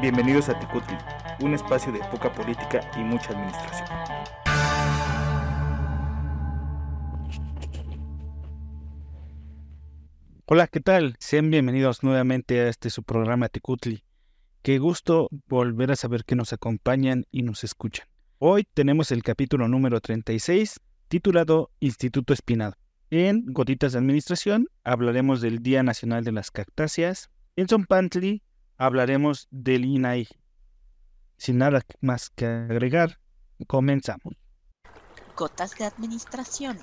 Bienvenidos a Tecutli, un espacio de poca política y mucha administración. Hola, ¿qué tal? Sean bienvenidos nuevamente a este su programa Tecutli. Qué gusto volver a saber que nos acompañan y nos escuchan. Hoy tenemos el capítulo número 36, titulado Instituto Espinado. En Gotitas de Administración hablaremos del Día Nacional de las Cactáceas. En Zompantli hablaremos del INAI. Sin nada más que agregar, comenzamos. Gotas de Administración.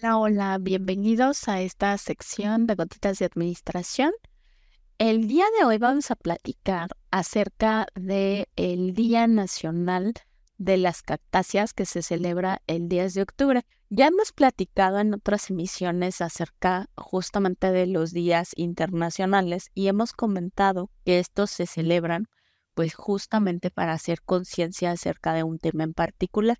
Hola, hola, bienvenidos a esta sección de Gotitas de Administración. El día de hoy vamos a platicar acerca del el Día Nacional de las Cactáceas que se celebra el 10 de octubre. Ya hemos platicado en otras emisiones acerca justamente de los días internacionales y hemos comentado que estos se celebran pues justamente para hacer conciencia acerca de un tema en particular.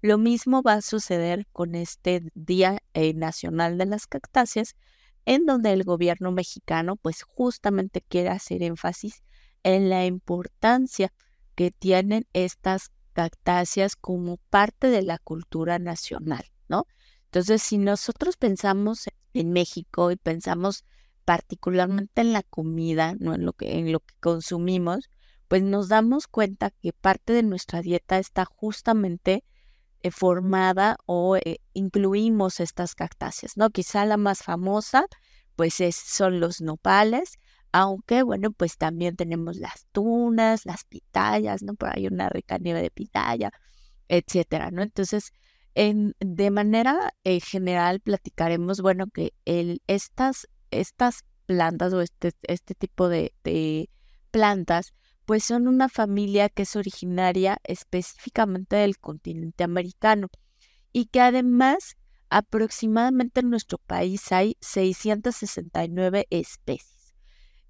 Lo mismo va a suceder con este Día eh, Nacional de las Cactáceas, en donde el gobierno mexicano pues justamente quiere hacer énfasis en la importancia que tienen estas cactáceas como parte de la cultura nacional, Entonces, si nosotros pensamos en México y pensamos particularmente en la comida, no en lo que en lo que consumimos, pues nos damos cuenta que parte de nuestra dieta está justamente eh, formada o eh, incluimos estas cactáceas, ¿no? Quizá la más famosa, pues son los nopales, aunque bueno, pues también tenemos las tunas, las pitayas, ¿no? Por ahí una rica nieve de pitaya, etcétera, ¿no? Entonces, en, de manera eh, general platicaremos, bueno, que estas, estas plantas o este, este tipo de, de plantas pues son una familia que es originaria específicamente del continente americano y que además aproximadamente en nuestro país hay 669 especies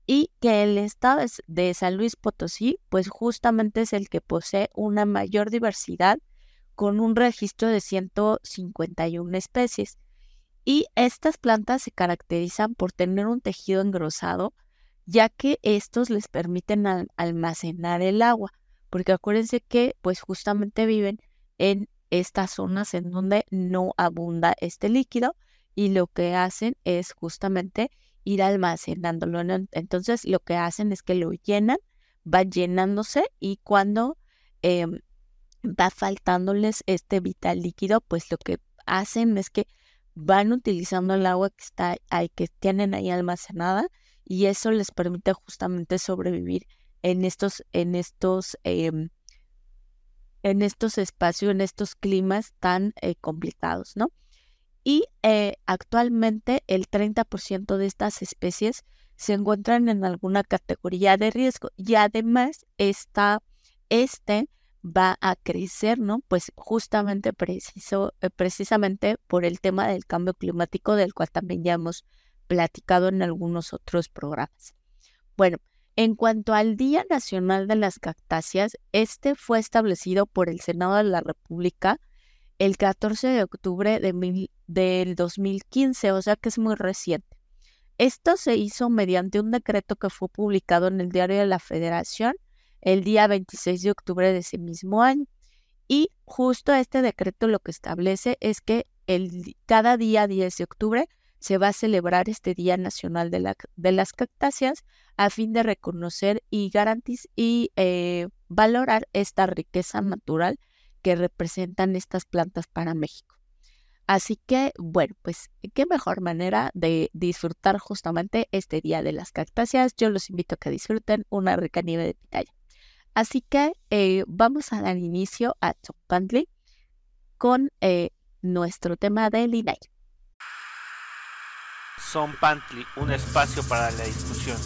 y que el estado de San Luis Potosí pues justamente es el que posee una mayor diversidad con un registro de 151 especies. Y estas plantas se caracterizan por tener un tejido engrosado ya que estos les permiten almacenar el agua, porque acuérdense que pues justamente viven en estas zonas en donde no abunda este líquido y lo que hacen es justamente ir almacenándolo. Entonces lo que hacen es que lo llenan, va llenándose y cuando em, va faltándoles este vital líquido, pues lo que hacen es que van utilizando el agua que está ahí, que tienen ahí almacenada y eso les permite justamente sobrevivir en estos, en estos, em, en estos espacios, en estos climas tan eh, complicados, ¿no? Y eh, actualmente el 30% de estas especies se encuentran en alguna categoría de riesgo y además esta, este va a crecer, ¿no? Pues justamente preciso, eh, precisamente por el tema del cambio climático del cual también ya hemos platicado en algunos otros programas. Bueno, en cuanto al Día Nacional de las Cactáceas, este fue establecido por el Senado de la República el 14 de octubre de del 2015, o sea que es muy reciente. Esto se hizo mediante un decreto que fue publicado en el Diario de la Federación el día 26 de octubre de ese mismo año. Y justo este decreto lo que establece es que el, cada día 10 de octubre se va a celebrar este Día Nacional de, las Cactáceas a fin de reconocer y garantizar y eh, valorar esta riqueza natural que representan estas plantas para México. Así que, bueno, pues qué mejor manera de disfrutar justamente este Día de las Cactáceas. Yo los invito a que disfruten una rica nieve de pitaya. Así que eh, vamos a dar inicio a Chopantli con eh, nuestro tema del INAI. Son Pantli, un espacio para la discusión.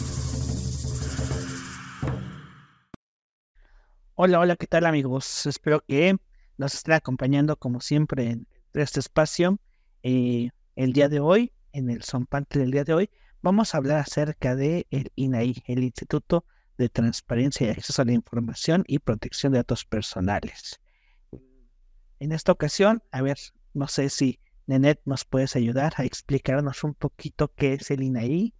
Hola, hola, ¿qué tal amigos? Espero que nos estén acompañando como siempre en este espacio. Eh, el día de hoy, en el Son Pantli del día de hoy, vamos a hablar acerca de el INAI, el Instituto de Transparencia y Acceso a la Información y Protección de Datos Personales. En esta ocasión, a ver, no sé si Nenet, ¿nos puedes ayudar a explicarnos un poquito qué es el INAI?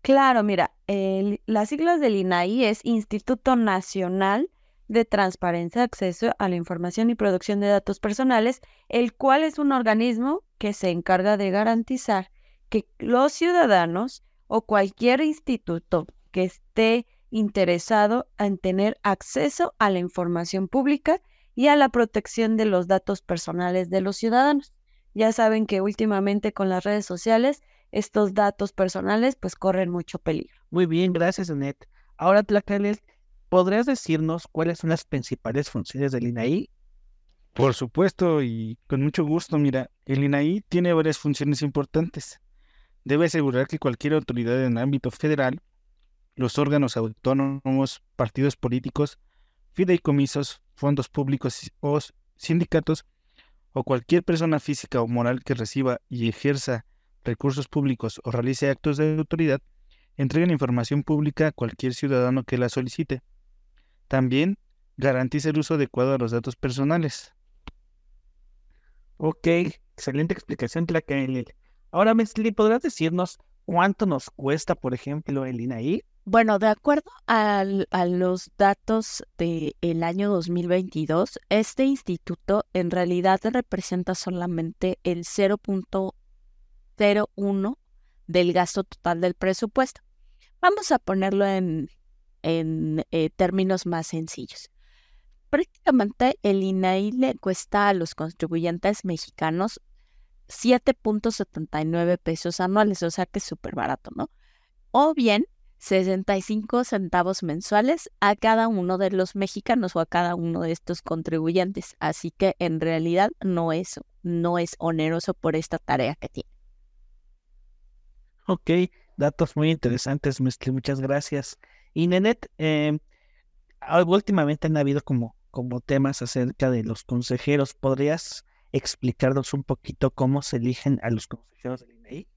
Claro, mira, el- las siglas del INAI es Instituto Nacional de Transparencia, Acceso a la Información y Producción de Datos Personales, el cual es un organismo que se encarga de garantizar que los ciudadanos o cualquier instituto que esté interesado en tener acceso a la información pública y a la protección de los datos personales de los ciudadanos. Ya saben que últimamente con las redes sociales estos datos personales pues corren mucho peligro. Muy bien, gracias, Anet. Ahora, Tlacalel, ¿podrías decirnos cuáles son las principales funciones del INAI? Por supuesto, y con mucho gusto. Mira, el INAI tiene varias funciones importantes. Debe asegurar que cualquier autoridad en ámbito federal, los órganos autónomos, partidos políticos, fideicomisos, fondos públicos o sindicatos, o cualquier persona física o moral que reciba y ejerza recursos públicos o realice actos de autoridad, entreguen información pública a cualquier ciudadano que la solicite. También garantiza el uso adecuado de los datos personales. Ok, excelente explicación, Tlacaelel. Ahora, Mesli, ¿podrás decirnos cuánto nos cuesta, por ejemplo, el INAI? Bueno, de acuerdo a los datos del año 2022, este instituto en realidad representa solamente el 0.01 del gasto total del presupuesto. Vamos a ponerlo en, en eh, términos más sencillos. Prácticamente el INAI le cuesta a los contribuyentes mexicanos 7.79 pesos anuales, o sea que es súper barato, ¿no? O bien 65 centavos mensuales a cada uno de los mexicanos o a cada uno de estos contribuyentes. Así que en realidad no es, no es oneroso por esta tarea que tiene. Ok, datos muy interesantes, muchas gracias. Y Nenet, eh, últimamente han habido como, como temas acerca de los consejeros. ¿Podrías explicarnos un poquito cómo se eligen a los consejeros del INAI?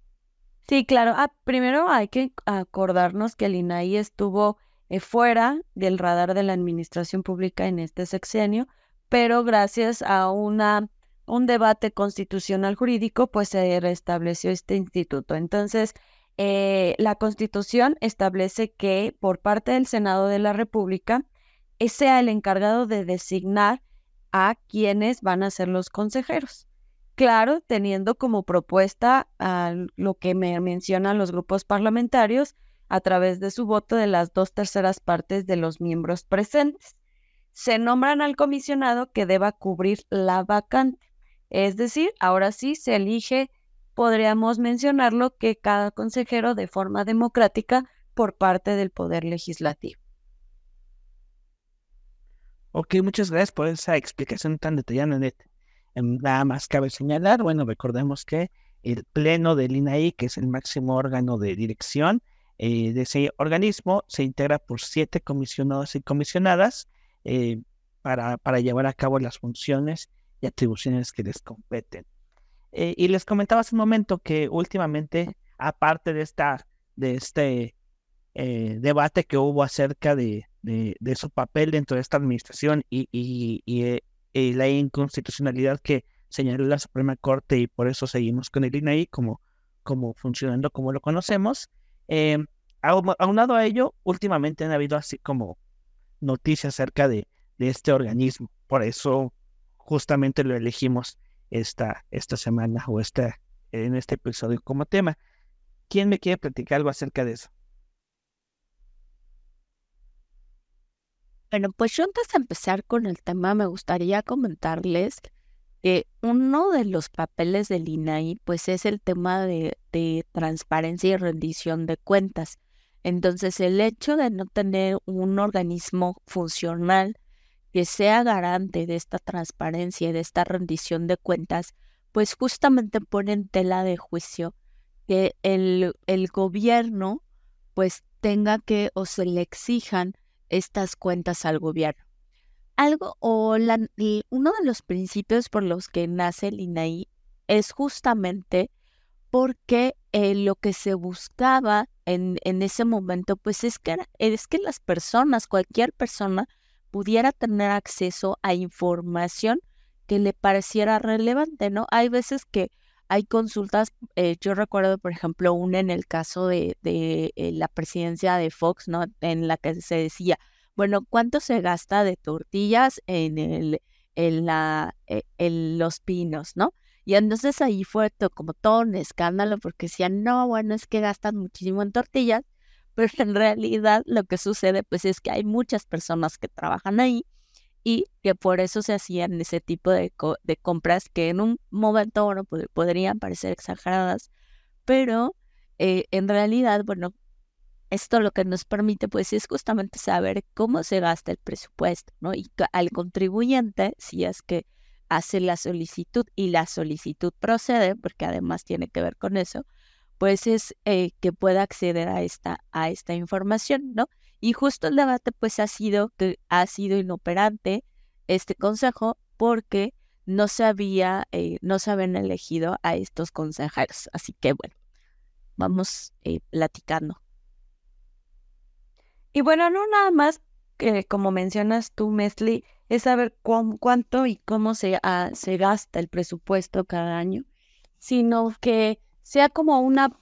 Sí, claro. Ah, primero hay que acordarnos que el INAI estuvo eh, fuera del radar de la administración pública en este sexenio, pero gracias a una, un debate constitucional jurídico, pues se restableció este instituto. Entonces, eh, la Constitución establece que por parte del Senado de la República eh, sea el encargado de designar a quienes van a ser los consejeros. Claro, teniendo como propuesta lo que me mencionan los grupos parlamentarios a través de su voto de las dos terceras partes de los miembros presentes. Se nombran al comisionado que deba cubrir la vacante. Es decir, ahora sí se elige, podríamos mencionarlo, que cada consejero de forma democrática por parte del Poder Legislativo. Ok, muchas gracias por esa explicación tan detallada, Nenet. Nada más cabe señalar, bueno, recordemos que el Pleno del INAI, que es el máximo órgano de dirección eh, de ese organismo, se integra por siete comisionados y comisionadas eh, para, para llevar a cabo las funciones y atribuciones que les competen. Eh, y les comentaba hace un momento que últimamente, aparte de, esta, de este debate que hubo acerca de, de, su papel dentro de esta administración y, eh, la inconstitucionalidad que señaló la Suprema Corte y por eso seguimos con el INAI como, como funcionando como lo conocemos. Eh, aun- aunado a ello, últimamente han habido así como noticias acerca de, de este organismo. Por eso justamente lo elegimos esta, esta semana o esta, en este episodio como tema. ¿Quién me quiere platicar algo acerca de eso? Bueno, pues yo antes de empezar con el tema, me gustaría comentarles que uno de los papeles del INAI, pues es el tema de, transparencia y rendición de cuentas. Entonces, el hecho de no tener un organismo funcional que sea garante de esta transparencia y de esta rendición de cuentas, pues justamente pone en tela de juicio que el, el gobierno pues tenga que o se le exijan estas cuentas al gobierno. Algo o la, uno de los principios por los que nace el INAI es justamente porque eh, lo que se buscaba en, en ese momento, pues es que, es que las personas, cualquier persona, pudiera tener acceso a información que le pareciera relevante, ¿no? Hay veces que hay consultas, eh, yo recuerdo, por ejemplo, una en el caso de, de eh, la presidencia de Fox, ¿no? En la que se decía, bueno, ¿cuánto se gasta de tortillas en, el, en, la, eh, en los pinos, ¿no? Y entonces ahí fue como todo un escándalo porque decían, no, bueno, es que gastan muchísimo en tortillas, pero en realidad lo que sucede pues es que hay muchas personas que trabajan ahí y que por eso se hacían ese tipo de, de compras que en un momento bueno, podrían parecer exageradas, pero eh, en realidad, bueno, esto lo que nos permite pues es justamente saber cómo se gasta el presupuesto, ¿no? Y al contribuyente, si es que hace la solicitud y la solicitud procede, porque además tiene que ver con eso, pues es eh, que pueda acceder a esta, a esta información, ¿no? Y justo el debate pues ha sido ha sido inoperante este consejo porque no se había, eh, no se habían elegido a estos consejeros. Así que bueno, vamos eh, platicando. Y bueno, no nada más que como mencionas tú, Mesli, es saber cuánto y cómo se, ah, se gasta el presupuesto cada año, sino que sea como una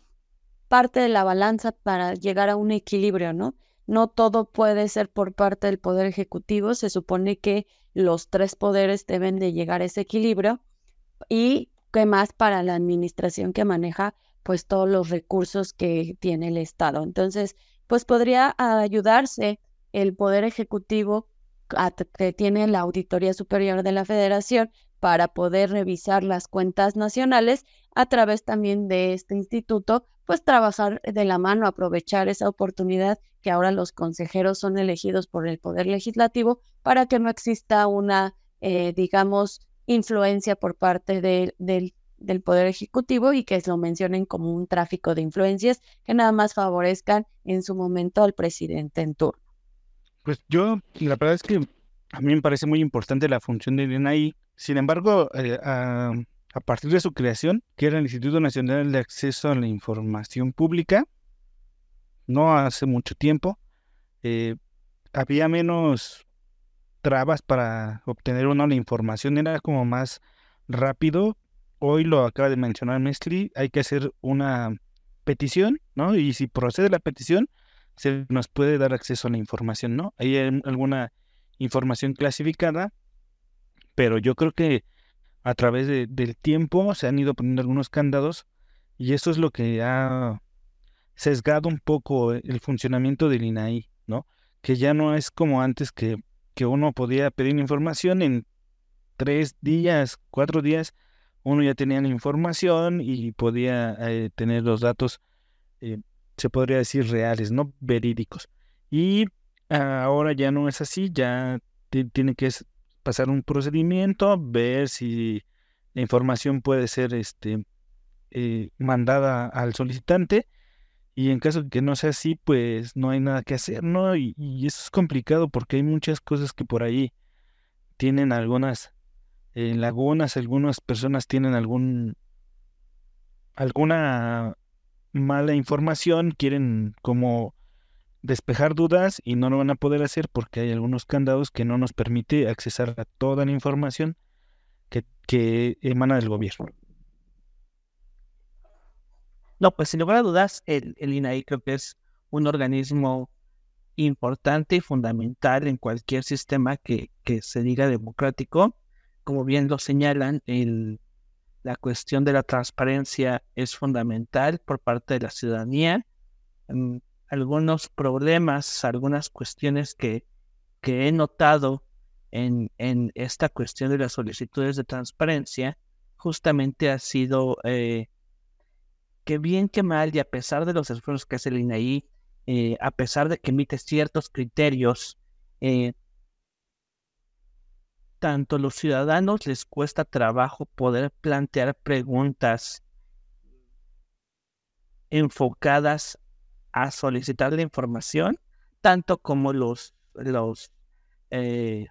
parte de la balanza para llegar a un equilibrio, ¿no? No todo puede ser por parte del Poder Ejecutivo. Se supone que los tres poderes deben de llegar a ese equilibrio y qué más para la administración que maneja pues todos los recursos que tiene el Estado. Entonces, pues podría ayudarse el Poder Ejecutivo que tiene la Auditoría Superior de la Federación para poder revisar las cuentas nacionales a través también de este instituto pues trabajar de la mano, aprovechar esa oportunidad que ahora los consejeros son elegidos por el Poder Legislativo para que no exista una, eh, digamos, influencia por parte del, del Poder Ejecutivo y que lo mencionen como un tráfico de influencias que nada más favorezcan en su momento al presidente en turno. Pues yo, la verdad es que a mí me parece muy importante la función del INAI. Sin embargo, eh, a partir de su creación, que era el Instituto Nacional de Acceso a la Información Pública, no hace mucho tiempo, eh, había menos trabas para obtener una la información, era como más rápido. Hoy lo acaba de mencionar Mesli, hay que hacer una petición, ¿no? Y si procede la petición, se nos puede dar acceso a la información, ¿no? Hay alguna información clasificada, pero yo creo que a través del tiempo se han ido poniendo algunos candados y eso es lo que ha sesgado un poco el funcionamiento del INAI, ¿no? Que ya no es como antes que, que uno podía pedir información en tres días, cuatro días, uno ya tenía la información y podía eh, tener los datos, eh, se podría decir reales, ¿no? Verídicos. Y ahora ya no es así, ya tiene que pasar un procedimiento, ver si la información puede ser este, eh, mandada al solicitante y en caso de que no sea así, pues no hay nada que hacer, ¿no? Y, eso es complicado porque hay muchas cosas que por ahí tienen algunas eh, lagunas, algunas personas tienen algún alguna mala información, quieren como despejar dudas y no lo van a poder hacer porque hay algunos candados que no nos permite accesar a toda la información que, que emana del gobierno. No, pues sin lugar a dudas, el, el INAI creo que es un organismo importante y fundamental en cualquier sistema que, que se diga democrático. Como bien lo señalan, el, la cuestión de la transparencia es fundamental por parte de la ciudadanía. Mm, algunos problemas, algunas cuestiones que, que he notado en, en, esta cuestión de las solicitudes de transparencia, justamente ha sido eh, que bien que mal, y a pesar de los esfuerzos que hace el INAI, eh, a pesar de que emite ciertos criterios, eh, tanto los ciudadanos les cuesta trabajo poder plantear preguntas enfocadas a solicitar la información, tanto como los, los eh,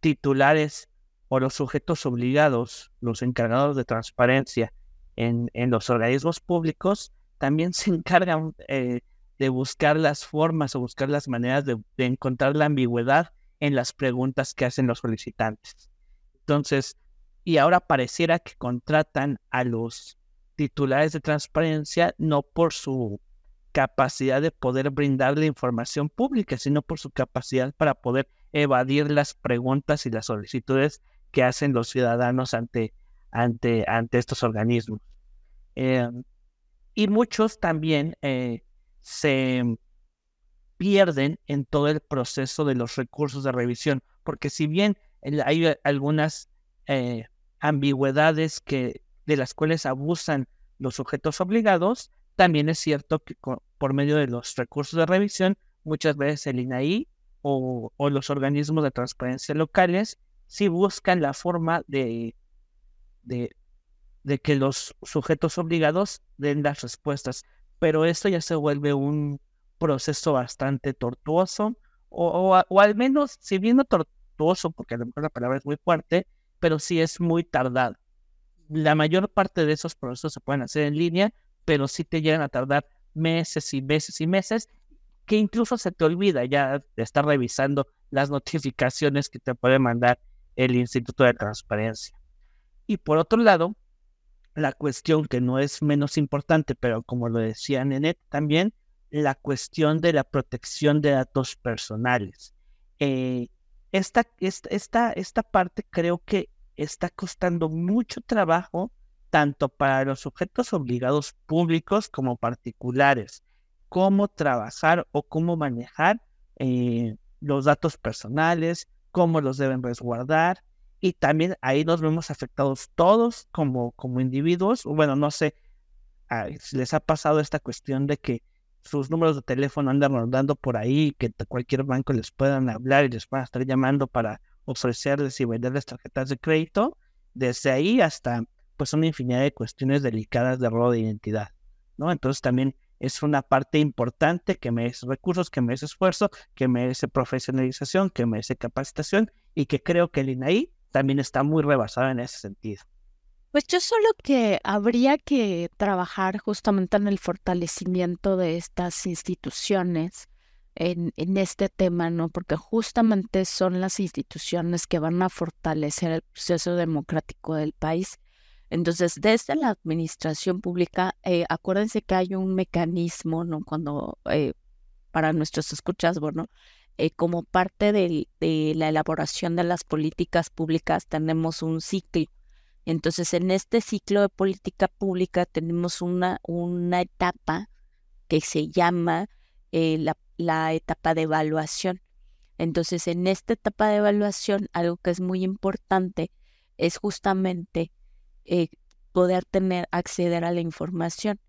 titulares o los sujetos obligados, los encargados de transparencia en, los organismos públicos, también se encargan eh, de buscar las formas o buscar las maneras de, de encontrar la ambigüedad en las preguntas que hacen los solicitantes. Entonces, y ahora pareciera que contratan a los titulares de transparencia no por su capacidad de poder brindar la información pública, sino por su capacidad para poder evadir las preguntas y las solicitudes que hacen los ciudadanos ante, ante, ante estos organismos. Eh, y muchos también eh, se pierden en todo el proceso de los recursos de revisión, porque si bien hay algunas eh, ambigüedades que, de las cuales abusan los sujetos obligados, también es cierto que por medio de los recursos de revisión, muchas veces el INAI o, los organismos de transparencia locales sí buscan la forma de, de, que los sujetos obligados den las respuestas. Pero esto ya se vuelve un proceso bastante tortuoso, o, o, al menos, si bien tortuoso, porque a lo mejor la palabra es muy fuerte, pero sí es muy tardado. La mayor parte de esos procesos se pueden hacer en línea, pero sí te llegan a tardar meses y meses y meses, que incluso se te olvida ya de estar revisando las notificaciones que te puede mandar el Instituto de Transparencia. Y por otro lado, la cuestión que no es menos importante, pero como lo decía Nenet también, la cuestión de la protección de datos personales. Eh, esta, esta, esta parte creo que está costando mucho trabajo tanto para los sujetos obligados públicos como particulares, cómo trabajar o cómo manejar eh, los datos personales, cómo los deben resguardar. Y también ahí nos vemos afectados todos como, como individuos. Bueno, no sé si les ha pasado esta cuestión de que sus números de teléfono andan rondando por ahí, que cualquier banco les puedan hablar y les puedan estar llamando para ofrecerles y venderles tarjetas de crédito. Desde ahí hasta pues una infinidad de cuestiones delicadas de robo de identidad, ¿no? Entonces también es una parte importante que merece recursos, que merece esfuerzo, que merece profesionalización, que merece capacitación y que creo que el INAI también está muy rebasado en ese sentido. Pues yo solo que habría que trabajar justamente en el fortalecimiento de estas instituciones en, en, este tema, ¿no? Porque justamente son las instituciones que van a fortalecer el proceso democrático del país entonces, desde la administración pública, eh, acuérdense que hay un mecanismo, ¿no? Cuando, eh, para nuestros escuchas, bueno, eh, como parte de, la elaboración de las políticas públicas tenemos un ciclo. Entonces, en este ciclo de política pública tenemos una, una etapa que se llama la, la etapa de evaluación. Entonces, en esta etapa de evaluación, algo que es muy importante es justamente eh, poder tener, acceder a la información.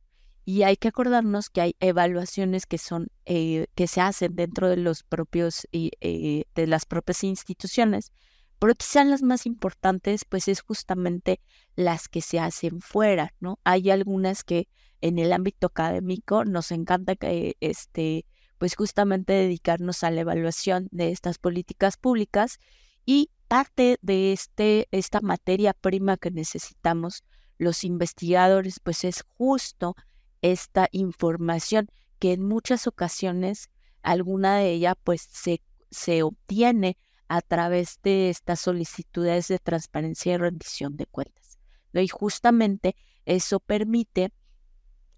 Y hay que acordarnos que hay evaluaciones que son, eh, que se hacen dentro de los propios, eh, de las propias instituciones, pero quizás las más importantes, pues es justamente las que se hacen fuera, ¿no? Hay algunas que en el ámbito académico nos encanta que, este, pues justamente dedicarnos a la evaluación de estas políticas públicas y parte de este, esta materia prima que necesitamos los investigadores, pues es justo esta información que en muchas ocasiones alguna de ella pues se, se obtiene a través de estas solicitudes de transparencia y rendición de cuentas. Y justamente eso permite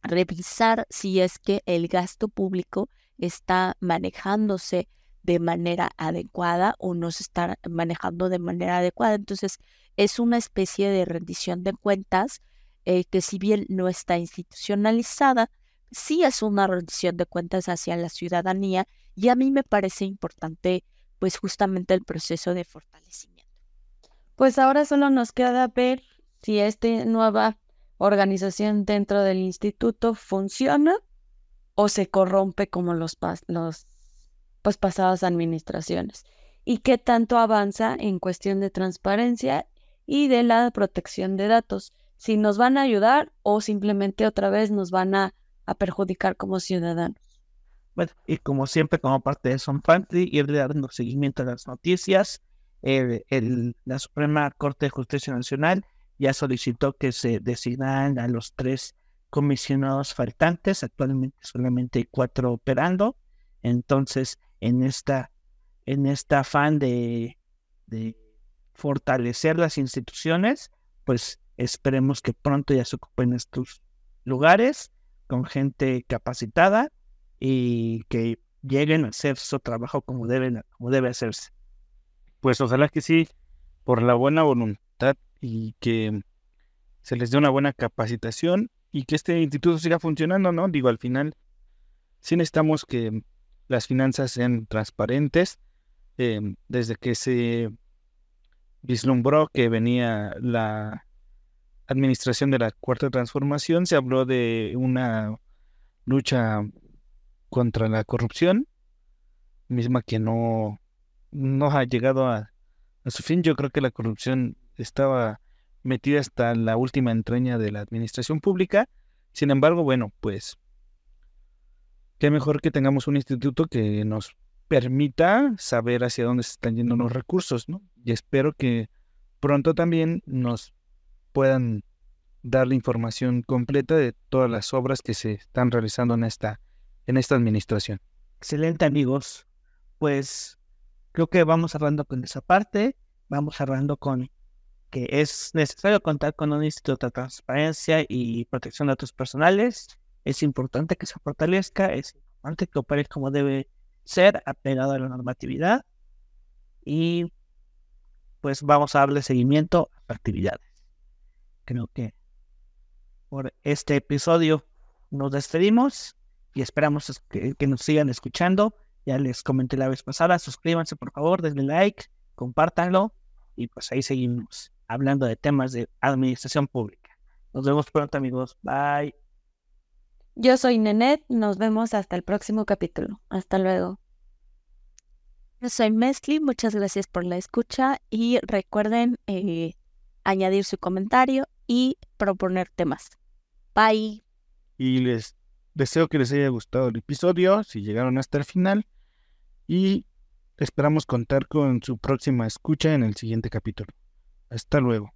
revisar si es que el gasto público está manejándose de manera adecuada o no se está manejando de manera adecuada. Entonces, es una especie de rendición de cuentas eh, que si bien no está institucionalizada, sí es una rendición de cuentas hacia la ciudadanía y a mí me parece importante pues justamente el proceso de fortalecimiento. Pues ahora solo nos queda ver si esta nueva organización dentro del instituto funciona o se corrompe como los, los pues, pasadas administraciones y qué tanto avanza en cuestión de transparencia y de la protección de datos, si nos van a ayudar o simplemente otra vez nos van a, perjudicar como ciudadanos. Bueno, y como siempre, como parte de Son y ir dando seguimiento a las noticias, el, la Suprema Corte de Justicia Nacional ya solicitó que se designaran a los tres comisionados faltantes, actualmente solamente hay cuatro operando, entonces en esta, en esta afán de, de fortalecer las instituciones, pues esperemos que pronto ya se ocupen estos lugares con gente capacitada y que lleguen a hacer su trabajo como, deben, como debe hacerse. Pues ojalá que sí, por la buena voluntad y que se les dé una buena capacitación y que este instituto siga funcionando, ¿no? Digo, al final sí necesitamos que las finanzas sean transparentes. Em, desde que se vislumbró que venía la administración de la cuarta transformación, se habló de una lucha contra la corrupción, misma que no, no ha llegado a, su fin. Yo creo que la corrupción estaba metida hasta la última entraña de la administración pública. Sin embargo, bueno, pues qué mejor que tengamos un instituto que nos permita saber hacia dónde se están yendo los recursos, ¿no? Y espero que pronto también nos puedan dar la información completa de todas las obras que se están realizando en esta, en esta administración. Excelente amigos. Pues creo que vamos cerrando con esa parte, vamos cerrando con que es necesario contar con un instituto de transparencia y protección de datos personales. Es importante que se fortalezca, es importante que opere como debe ser, apegado a la normatividad. Y pues vamos a darle seguimiento a actividades. Creo que por este episodio nos despedimos y esperamos que, nos sigan escuchando. Ya les comenté la vez pasada, suscríbanse por favor, denle like, compártanlo y pues ahí seguimos hablando de temas de administración pública. Nos vemos pronto amigos. Bye. Yo soy Nenet, nos vemos hasta el próximo capítulo. Hasta luego. Yo soy Mesli, muchas gracias por la escucha y recuerden eh, añadir su comentario y proponer temas. Bye. Y les deseo que les haya gustado el episodio, si llegaron hasta el final. Y esperamos contar con su próxima escucha en el siguiente capítulo. Hasta luego.